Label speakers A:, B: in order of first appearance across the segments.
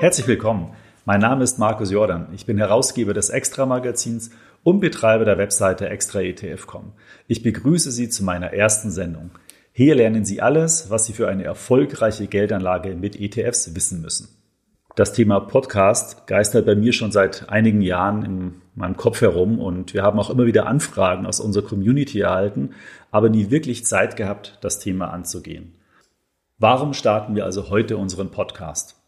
A: Herzlich willkommen. Mein Name ist Markus Jordan. Ich bin Herausgeber des Extra-Magazins und Betreiber der Webseite extraetf.com. Ich begrüße Sie zu meiner ersten Sendung. Hier lernen Sie alles, was Sie für eine erfolgreiche Geldanlage mit ETFs wissen müssen. Das Thema Podcast geistert bei mir schon seit einigen Jahren in meinem Kopf herum und wir haben auch immer wieder Anfragen aus unserer Community erhalten, aber nie wirklich Zeit gehabt, das Thema anzugehen. Warum starten wir also heute unseren Podcast?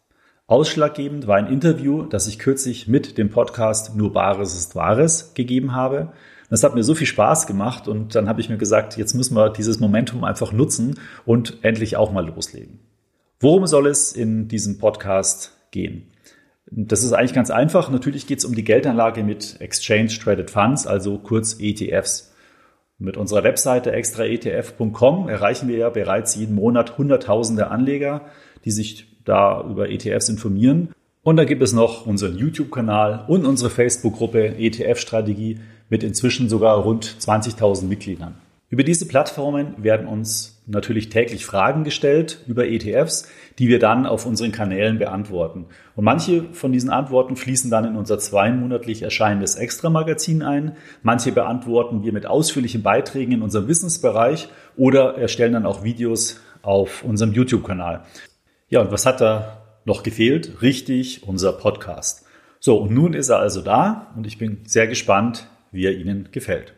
A: Ausschlaggebend war ein Interview, das ich kürzlich mit dem Podcast Nur Bares ist Wahres gegeben habe. Das hat mir so viel Spaß gemacht und dann habe ich mir gesagt, jetzt müssen wir dieses Momentum einfach nutzen und endlich auch mal loslegen. Worum soll es in diesem Podcast gehen? Das ist eigentlich ganz einfach. Natürlich geht es um die Geldanlage mit Exchange Traded Funds, also kurz ETFs. Mit unserer Webseite extraetf.com erreichen wir ja bereits jeden Monat Hunderttausende Anleger, die sich da über ETFs informieren. Und da gibt es noch unseren YouTube-Kanal und unsere Facebook-Gruppe ETF-Strategie mit inzwischen sogar rund 20.000 Mitgliedern. Über diese Plattformen werden uns natürlich täglich Fragen gestellt über ETFs, die wir dann auf unseren Kanälen beantworten. Und manche von diesen Antworten fließen dann in unser zweimonatlich erscheinendes Extra-Magazin ein. Manche beantworten wir mit ausführlichen Beiträgen in unserem Wissensbereich oder erstellen dann auch Videos auf unserem YouTube-Kanal. Ja, und was hat da noch gefehlt? Richtig, unser Podcast. So, und nun ist er also da und ich bin sehr gespannt, wie er Ihnen gefällt.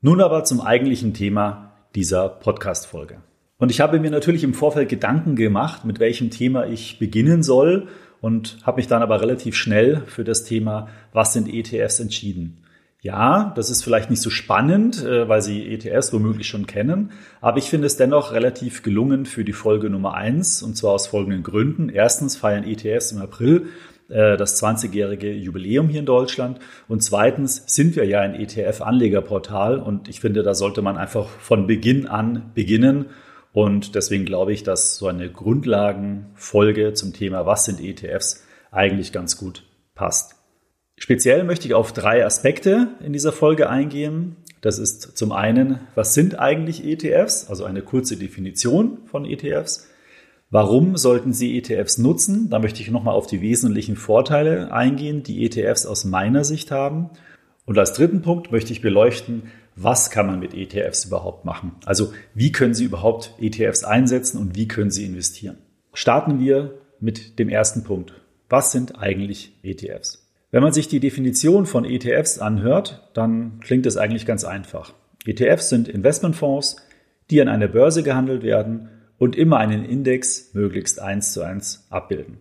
A: Nun aber zum eigentlichen Thema dieser Podcast-Folge. Und ich habe mir natürlich im Vorfeld Gedanken gemacht, mit welchem Thema ich beginnen soll und habe mich dann aber relativ schnell für das Thema, was sind ETFs entschieden. Ja, das ist vielleicht nicht so spannend, äh, weil Sie ETFs womöglich schon kennen, aber ich finde es dennoch relativ gelungen für die Folge Nummer eins und zwar aus folgenden Gründen. Erstens feiern ETFs im April äh, das 20-jährige Jubiläum hier in Deutschland und zweitens sind wir ja ein ETF-Anlegerportal und ich finde, da sollte man einfach von Beginn an beginnen und deswegen glaube ich, dass so eine Grundlagenfolge zum Thema, was sind ETFs, eigentlich ganz gut passt. Speziell möchte ich auf drei Aspekte in dieser Folge eingehen. Das ist zum einen, was sind eigentlich ETFs? Also eine kurze Definition von ETFs. Warum sollten Sie ETFs nutzen? Da möchte ich nochmal auf die wesentlichen Vorteile eingehen, die ETFs aus meiner Sicht haben. Und als dritten Punkt möchte ich beleuchten, was kann man mit ETFs überhaupt machen? Also wie können Sie überhaupt ETFs einsetzen und wie können Sie investieren? Starten wir mit dem ersten Punkt. Was sind eigentlich ETFs? Wenn man sich die Definition von ETFs anhört, dann klingt es eigentlich ganz einfach. ETFs sind Investmentfonds, die an einer Börse gehandelt werden und immer einen Index möglichst eins zu eins abbilden.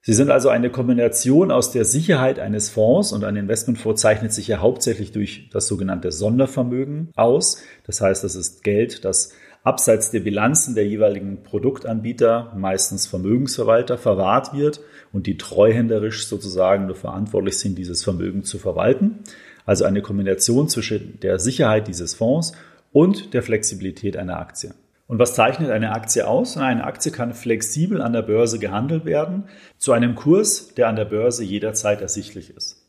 A: Sie sind also eine Kombination aus der Sicherheit eines Fonds und ein Investmentfonds zeichnet sich ja hauptsächlich durch das sogenannte Sondervermögen aus. Das heißt, das ist Geld, das abseits der Bilanzen der jeweiligen Produktanbieter, meistens Vermögensverwalter, verwahrt wird und die treuhänderisch sozusagen nur verantwortlich sind, dieses Vermögen zu verwalten. Also eine Kombination zwischen der Sicherheit dieses Fonds und der Flexibilität einer Aktie. Und was zeichnet eine Aktie aus? Eine Aktie kann flexibel an der Börse gehandelt werden zu einem Kurs, der an der Börse jederzeit ersichtlich ist.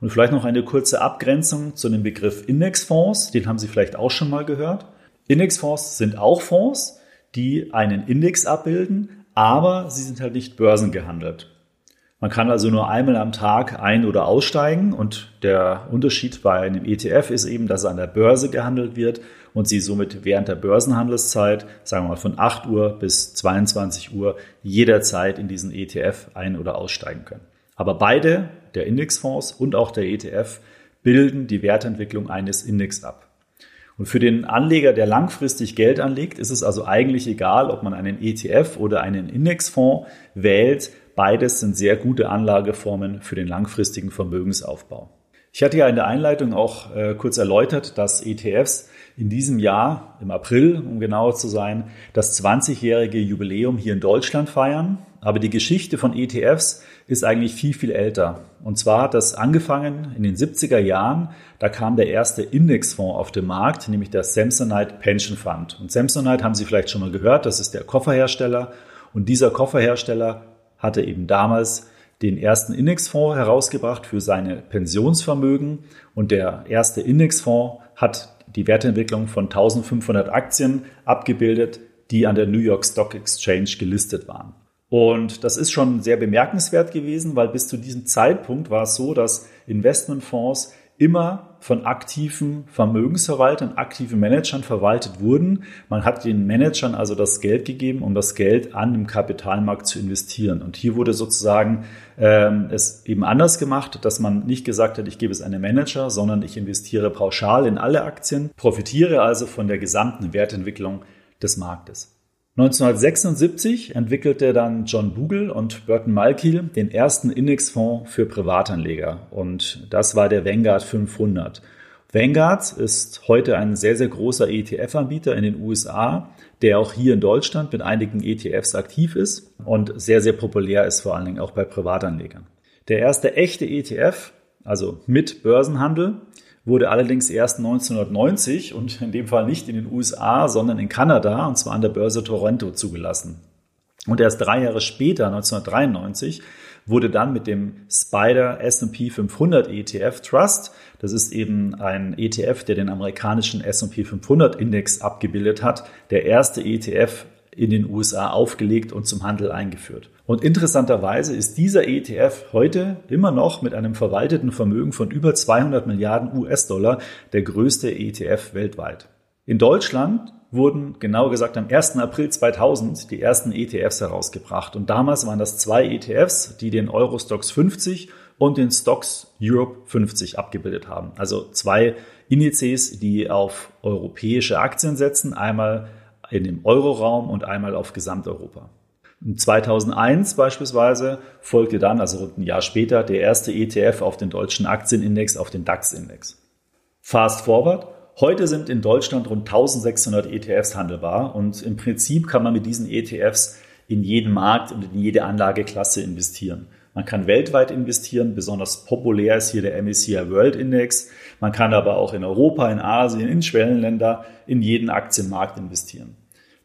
A: Und vielleicht noch eine kurze Abgrenzung zu dem Begriff Indexfonds, den haben Sie vielleicht auch schon mal gehört. Indexfonds sind auch Fonds, die einen Index abbilden, aber sie sind halt nicht börsengehandelt. Man kann also nur einmal am Tag ein- oder aussteigen und der Unterschied bei einem ETF ist eben, dass er an der Börse gehandelt wird und Sie somit während der Börsenhandelszeit, sagen wir mal von 8 Uhr bis 22 Uhr, jederzeit in diesen ETF ein- oder aussteigen können. Aber beide, der Indexfonds und auch der ETF, bilden die Wertentwicklung eines Index ab. Und für den Anleger, der langfristig Geld anlegt, ist es also eigentlich egal, ob man einen ETF oder einen Indexfonds wählt. Beides sind sehr gute Anlageformen für den langfristigen Vermögensaufbau. Ich hatte ja in der Einleitung auch äh, kurz erläutert, dass ETFs in diesem Jahr, im April, um genauer zu sein, das 20-jährige Jubiläum hier in Deutschland feiern. Aber die Geschichte von ETFs ist eigentlich viel, viel älter. Und zwar hat das angefangen in den 70er Jahren. Da kam der erste Indexfonds auf den Markt, nämlich der Samsonite Pension Fund. Und Samsonite haben Sie vielleicht schon mal gehört, das ist der Kofferhersteller. Und dieser Kofferhersteller hatte eben damals den ersten Indexfonds herausgebracht für seine Pensionsvermögen. Und der erste Indexfonds hat die Wertentwicklung von 1500 Aktien abgebildet, die an der New York Stock Exchange gelistet waren. Und das ist schon sehr bemerkenswert gewesen, weil bis zu diesem Zeitpunkt war es so, dass Investmentfonds immer von aktiven Vermögensverwaltern, aktiven Managern verwaltet wurden. Man hat den Managern also das Geld gegeben, um das Geld an dem Kapitalmarkt zu investieren. Und hier wurde sozusagen ähm, es eben anders gemacht, dass man nicht gesagt hat, ich gebe es einem Manager, sondern ich investiere pauschal in alle Aktien, profitiere also von der gesamten Wertentwicklung des Marktes. 1976 entwickelte dann John Bogle und Burton Malkiel den ersten Indexfonds für Privatanleger und das war der Vanguard 500. Vanguard ist heute ein sehr, sehr großer ETF-Anbieter in den USA, der auch hier in Deutschland mit einigen ETFs aktiv ist und sehr, sehr populär ist, vor allen Dingen auch bei Privatanlegern. Der erste echte ETF, also mit Börsenhandel, wurde allerdings erst 1990 und in dem Fall nicht in den USA, sondern in Kanada, und zwar an der Börse Toronto zugelassen. Und erst drei Jahre später, 1993, wurde dann mit dem Spider S&P 500 ETF Trust, das ist eben ein ETF, der den amerikanischen S&P 500 Index abgebildet hat, der erste ETF in den USA aufgelegt und zum Handel eingeführt. Und interessanterweise ist dieser ETF heute immer noch mit einem verwalteten Vermögen von über 200 Milliarden US-Dollar der größte ETF weltweit. In Deutschland wurden, genauer gesagt am 1. April 2000, die ersten ETFs herausgebracht. Und damals waren das zwei ETFs, die den Eurostox 50 und den Stocks Europe 50 abgebildet haben. Also zwei Indizes, die auf europäische Aktien setzen, einmal in dem Euroraum und einmal auf Gesamteuropa. 2001 beispielsweise folgte dann, also rund ein Jahr später, der erste ETF auf den deutschen Aktienindex, auf den DAX-Index. Fast forward. Heute sind in Deutschland rund 1600 ETFs handelbar und im Prinzip kann man mit diesen ETFs in jeden Markt und in jede Anlageklasse investieren. Man kann weltweit investieren, besonders populär ist hier der MSCI World Index. Man kann aber auch in Europa, in Asien, in Schwellenländer, in jeden Aktienmarkt investieren.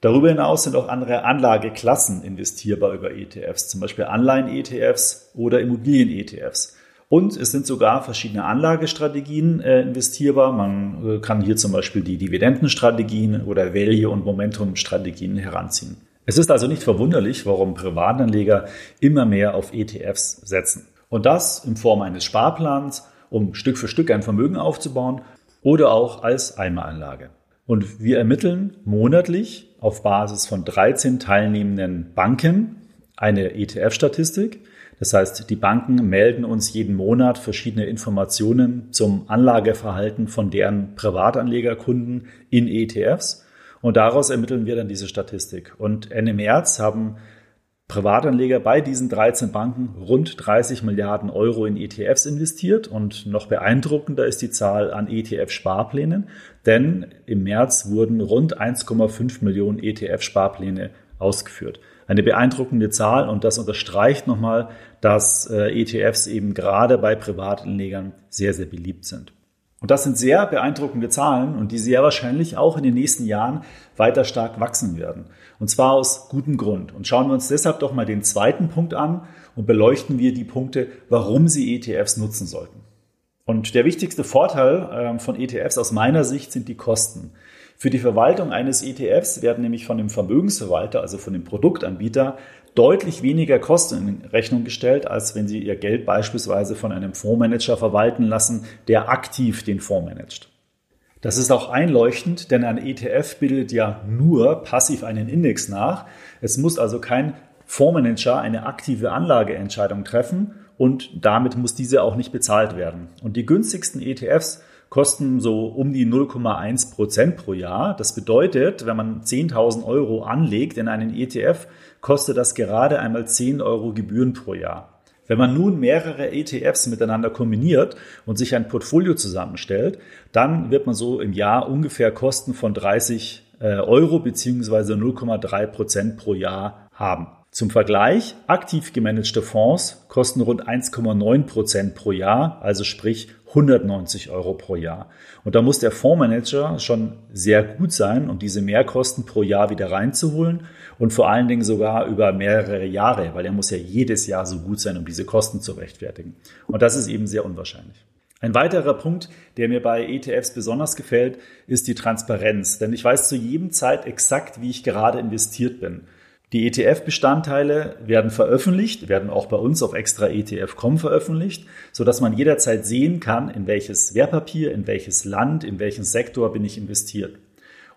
A: Darüber hinaus sind auch andere Anlageklassen investierbar über ETFs, zum Beispiel Anleihen-ETFs oder Immobilien-ETFs. Und es sind sogar verschiedene Anlagestrategien äh, investierbar. Man äh, kann hier zum Beispiel die Dividendenstrategien oder Value- und Momentum-Strategien heranziehen. Es ist also nicht verwunderlich, warum Privatanleger immer mehr auf ETFs setzen. Und das in Form eines Sparplans, um Stück für Stück ein Vermögen aufzubauen oder auch als Einmalanlage. Und wir ermitteln monatlich auf Basis von 13 teilnehmenden Banken eine ETF-Statistik. Das heißt, die Banken melden uns jeden Monat verschiedene Informationen zum Anlageverhalten von deren Privatanlegerkunden in ETFs. Und daraus ermitteln wir dann diese Statistik. Und Ende März haben Privatanleger bei diesen 13 Banken rund 30 Milliarden Euro in ETFs investiert und noch beeindruckender ist die Zahl an ETF-Sparplänen, denn im März wurden rund 1,5 Millionen ETF-Sparpläne ausgeführt. Eine beeindruckende Zahl und das unterstreicht nochmal, dass äh, ETFs eben gerade bei Privatanlegern sehr, sehr beliebt sind. Und das sind sehr beeindruckende Zahlen und die sehr wahrscheinlich auch in den nächsten Jahren weiter stark wachsen werden. Und zwar aus gutem Grund. Und schauen wir uns deshalb doch mal den zweiten Punkt an und beleuchten wir die Punkte, warum Sie ETFs nutzen sollten. Und der wichtigste Vorteil ähm, von ETFs aus meiner Sicht sind die Kosten. Für die Verwaltung eines ETFs werden nämlich von dem Vermögensverwalter, also von dem Produktanbieter, deutlich weniger Kosten in Rechnung gestellt, als wenn Sie Ihr Geld beispielsweise von einem Fondsmanager verwalten lassen, der aktiv den Fonds managt. Das ist auch einleuchtend, denn ein ETF bildet ja nur passiv einen Index nach. Es muss also kein Fondsmanager eine aktive Anlageentscheidung treffen und damit muss diese auch nicht bezahlt werden. Und die günstigsten ETFs kosten so um die 0,1 Prozent pro Jahr. Das bedeutet, wenn man 10.000 Euro anlegt in einen ETF, kostet das gerade einmal 10 Euro Gebühren pro Jahr. Wenn man nun mehrere ETFs miteinander kombiniert und sich ein Portfolio zusammenstellt, dann wird man so im Jahr ungefähr Kosten von 30 äh, Euro beziehungsweise 0,3 Prozent pro Jahr haben. Zum Vergleich, aktiv gemanagte Fonds kosten rund 1,9 Prozent pro Jahr, also sprich 190 Euro pro Jahr. Und da muss der Fondsmanager schon sehr gut sein, um diese Mehrkosten pro Jahr wieder reinzuholen und vor allen Dingen sogar über mehrere Jahre, weil er muss ja jedes Jahr so gut sein, um diese Kosten zu rechtfertigen. Und das ist eben sehr unwahrscheinlich. Ein weiterer Punkt, der mir bei ETFs besonders gefällt, ist die Transparenz. Denn ich weiß zu jedem Zeit exakt, wie ich gerade investiert bin. Die ETF-Bestandteile werden veröffentlicht, werden auch bei uns auf extra ETF.com veröffentlicht, so dass man jederzeit sehen kann, in welches Wertpapier, in welches Land, in welchen Sektor bin ich investiert.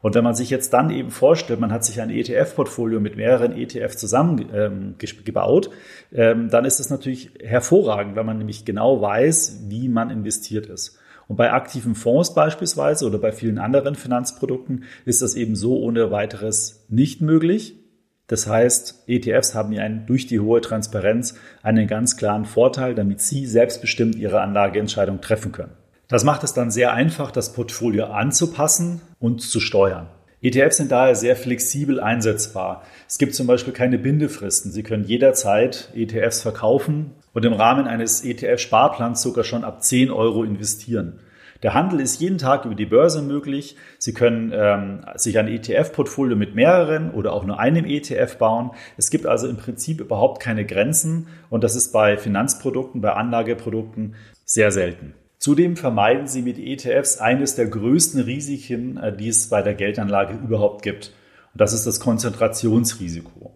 A: Und wenn man sich jetzt dann eben vorstellt, man hat sich ein ETF-Portfolio mit mehreren ETFs zusammengebaut, ähm, ähm, dann ist das natürlich hervorragend, weil man nämlich genau weiß, wie man investiert ist. Und bei aktiven Fonds beispielsweise oder bei vielen anderen Finanzprodukten ist das eben so ohne weiteres nicht möglich. Das heißt, ETFs haben hier durch die hohe Transparenz einen ganz klaren Vorteil, damit Sie selbstbestimmt Ihre Anlageentscheidung treffen können. Das macht es dann sehr einfach, das Portfolio anzupassen und zu steuern. ETFs sind daher sehr flexibel einsetzbar. Es gibt zum Beispiel keine Bindefristen. Sie können jederzeit ETFs verkaufen und im Rahmen eines ETF-Sparplans sogar schon ab 10 Euro investieren. Der Handel ist jeden Tag über die Börse möglich. Sie können ähm, sich ein ETF-Portfolio mit mehreren oder auch nur einem ETF bauen. Es gibt also im Prinzip überhaupt keine Grenzen und das ist bei Finanzprodukten, bei Anlageprodukten sehr selten. Zudem vermeiden Sie mit ETFs eines der größten Risiken, äh, die es bei der Geldanlage überhaupt gibt. Und das ist das Konzentrationsrisiko.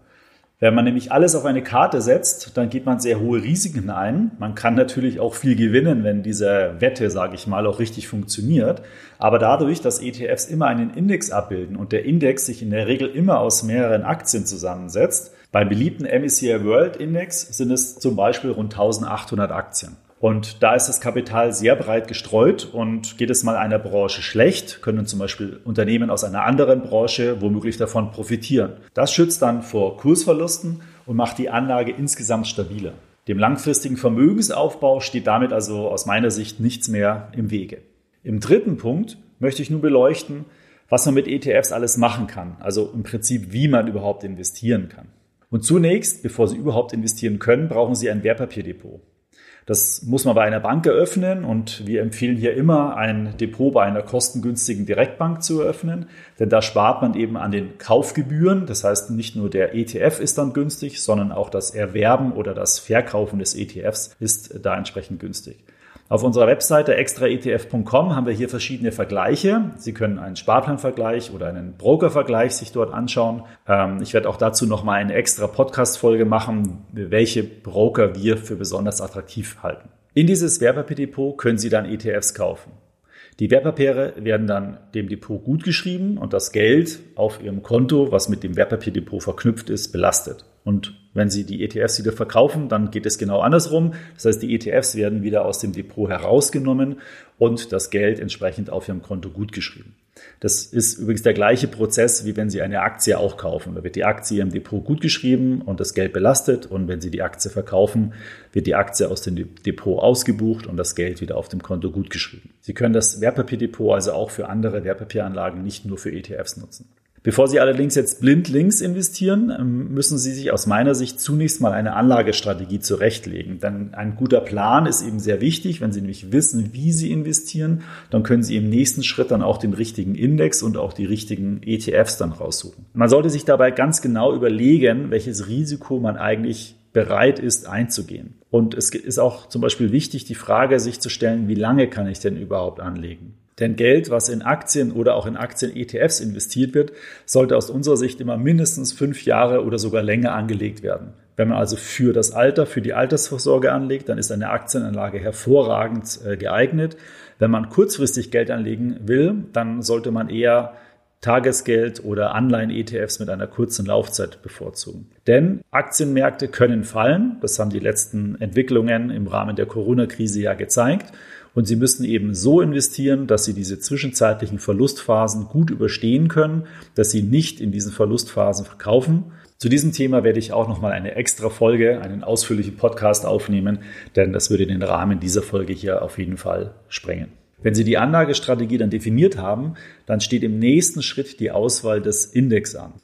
A: Wenn man nämlich alles auf eine Karte setzt, dann geht man sehr hohe Risiken ein. Man kann natürlich auch viel gewinnen, wenn diese Wette, sage ich mal, auch richtig funktioniert. Aber dadurch, dass ETFs immer einen Index abbilden und der Index sich in der Regel immer aus mehreren Aktien zusammensetzt, beim beliebten MSCI World Index sind es zum Beispiel rund 1800 Aktien. Und da ist das Kapital sehr breit gestreut und geht es mal einer Branche schlecht, können zum Beispiel Unternehmen aus einer anderen Branche womöglich davon profitieren. Das schützt dann vor Kursverlusten und macht die Anlage insgesamt stabiler. Dem langfristigen Vermögensaufbau steht damit also aus meiner Sicht nichts mehr im Wege. Im dritten Punkt möchte ich nun beleuchten, was man mit ETFs alles machen kann, also im Prinzip, wie man überhaupt investieren kann. Und zunächst, bevor Sie überhaupt investieren können, brauchen Sie ein Wertpapierdepot. Das muss man bei einer Bank eröffnen und wir empfehlen hier immer, ein Depot bei einer kostengünstigen Direktbank zu eröffnen, denn da spart man eben an den Kaufgebühren. Das heißt, nicht nur der ETF ist dann günstig, sondern auch das Erwerben oder das Verkaufen des ETFs ist da entsprechend günstig. Auf unserer Webseite extraetf.com haben wir hier verschiedene Vergleiche. Sie können einen Sparplanvergleich oder einen Brokervergleich sich dort anschauen. Ähm, ich werde auch dazu nochmal eine extra Podcast-Folge machen, welche Broker wir für besonders attraktiv halten. In dieses Wertpapierdepot können Sie dann ETFs kaufen. Die Wertpapiere werden dann dem Depot gutgeschrieben und das Geld auf Ihrem Konto, was mit dem Wertpapierdepot verknüpft ist, belastet. Und wenn Sie die ETFs wieder verkaufen, dann geht es genau andersrum. Das heißt, die ETFs werden wieder aus dem Depot herausgenommen und das Geld entsprechend auf Ihrem Konto gutgeschrieben. Das ist übrigens der gleiche Prozess, wie wenn Sie eine Aktie auch kaufen. Da wird die Aktie im Depot gutgeschrieben und das Geld belastet. Und wenn Sie die Aktie verkaufen, wird die Aktie aus dem Depot ausgebucht und das Geld wieder auf dem Konto gutgeschrieben. Sie können das Wertpapierdepot also auch für andere Wertpapieranlagen, nicht nur für ETFs nutzen. Bevor Sie allerdings jetzt blind links investieren, ähm, müssen Sie sich aus meiner Sicht zunächst mal eine Anlagestrategie zurechtlegen. Denn ein guter Plan ist eben sehr wichtig. Wenn Sie nämlich wissen, wie Sie investieren, dann können Sie im nächsten Schritt dann auch den richtigen Index und auch die richtigen ETFs dann raussuchen. Man sollte sich dabei ganz genau überlegen, welches Risiko man eigentlich bereit ist einzugehen. Und es ist auch zum Beispiel wichtig, die Frage sich zu stellen, wie lange kann ich denn überhaupt anlegen? Denn Geld, was in Aktien oder auch in Aktien-ETFs investiert wird, sollte aus unserer Sicht immer mindestens fünf Jahre oder sogar länger angelegt werden. Wenn man also für das Alter, für die Altersvorsorge anlegt, dann ist eine Aktienanlage hervorragend äh, geeignet. Wenn man kurzfristig Geld anlegen will, dann sollte man eher Tagesgeld oder Anleihen-ETFs mit einer kurzen Laufzeit bevorzugen. Denn Aktienmärkte können fallen. Das haben die letzten Entwicklungen im Rahmen der Corona-Krise ja gezeigt. Und Sie müssen eben so investieren, dass Sie diese zwischenzeitlichen Verlustphasen gut überstehen können, dass Sie nicht in diesen Verlustphasen verkaufen. Zu diesem Thema werde ich auch nochmal eine extra Folge, einen ausführlichen Podcast aufnehmen, denn das würde den Rahmen dieser Folge hier auf jeden Fall sprengen. Wenn Sie die Anlagestrategie dann definiert haben, dann steht im nächsten Schritt die Auswahl des Index an.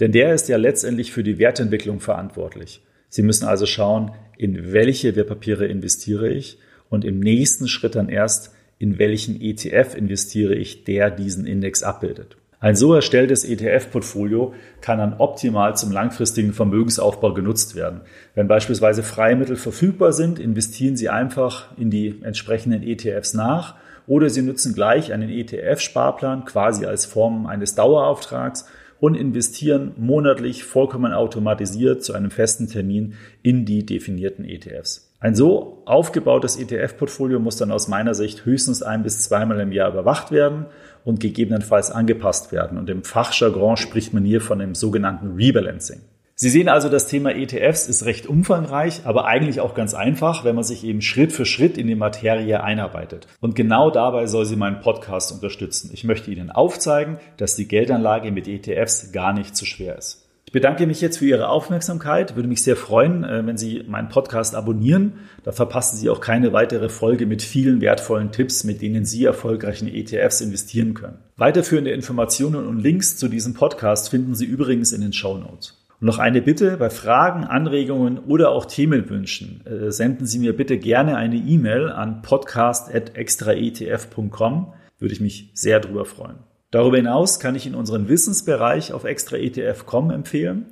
A: Denn der ist ja letztendlich für die Wertentwicklung verantwortlich. Sie müssen also schauen, in welche Wertpapiere investiere ich und im nächsten Schritt dann erst, in welchen ETF investiere ich, der diesen Index abbildet. Ein so erstelltes ETF-Portfolio kann dann optimal zum langfristigen Vermögensaufbau genutzt werden. Wenn beispielsweise Freimittel verfügbar sind, investieren Sie einfach in die entsprechenden ETFs nach oder Sie nutzen gleich einen ETF-Sparplan quasi als Form eines Dauerauftrags und investieren monatlich vollkommen automatisiert zu einem festen Termin in die definierten ETFs. Ein so aufgebautes ETF-Portfolio muss dann aus meiner Sicht höchstens ein bis zweimal im Jahr überwacht werden und gegebenenfalls angepasst werden. Und im Fachjargon spricht man hier von dem sogenannten Rebalancing. Sie sehen also, das Thema ETFs ist recht umfangreich, aber eigentlich auch ganz einfach, wenn man sich eben Schritt für Schritt in die Materie einarbeitet. Und genau dabei soll Sie meinen Podcast unterstützen. Ich möchte Ihnen aufzeigen, dass die Geldanlage mit ETFs gar nicht zu schwer ist. Ich bedanke mich jetzt für Ihre Aufmerksamkeit. Würde mich sehr freuen, äh, wenn Sie meinen Podcast abonnieren. Da verpassen Sie auch keine weitere Folge mit vielen wertvollen Tipps, mit denen Sie erfolgreich in ETFs investieren können. Weiterführende Informationen und Links zu diesem Podcast finden Sie übrigens in den Show Notes. Und noch eine Bitte, bei Fragen, Anregungen oder auch Themenwünschen äh, senden Sie mir bitte gerne eine E-Mail an podcast.extraetf.com, würde ich mich sehr drüber freuen. Darüber hinaus kann ich Ihnen unseren Wissensbereich auf extraetf.com empfehlen,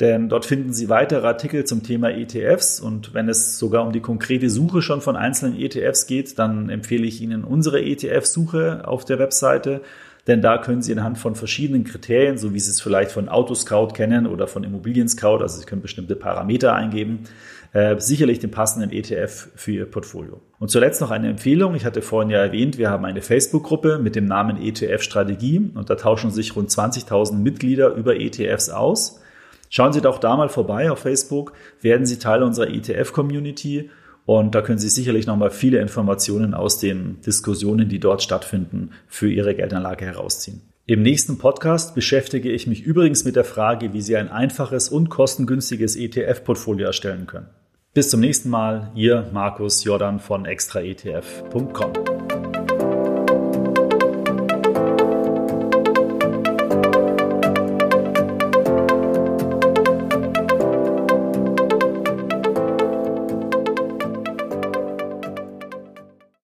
A: denn dort finden Sie weitere Artikel zum Thema ETFs und wenn es sogar um die konkrete Suche schon von einzelnen ETFs geht, dann empfehle ich Ihnen unsere ETF-Suche auf der Webseite denn da können Sie anhand von verschiedenen Kriterien, so wie Sie es vielleicht von Autoscout kennen oder von Immobilien Scout, also Sie können bestimmte Parameter eingeben, äh, sicherlich den passenden ETF für Ihr Portfolio. Und zuletzt noch eine Empfehlung. Ich hatte vorhin ja erwähnt, wir haben eine Facebook-Gruppe mit dem Namen ETF Strategie und da tauschen sich rund 20.000 Mitglieder über ETFs aus. Schauen Sie doch da mal vorbei auf Facebook, werden Sie Teil unserer ETF-Community und da können Sie sicherlich nochmal viele Informationen aus den Diskussionen, die dort stattfinden, für Ihre Geldanlage herausziehen. Im nächsten Podcast beschäftige ich mich übrigens mit der Frage, wie Sie ein einfaches und kostengünstiges ETF-Portfolio erstellen können. Bis zum nächsten Mal, Ihr Markus Jordan von extraetf.com.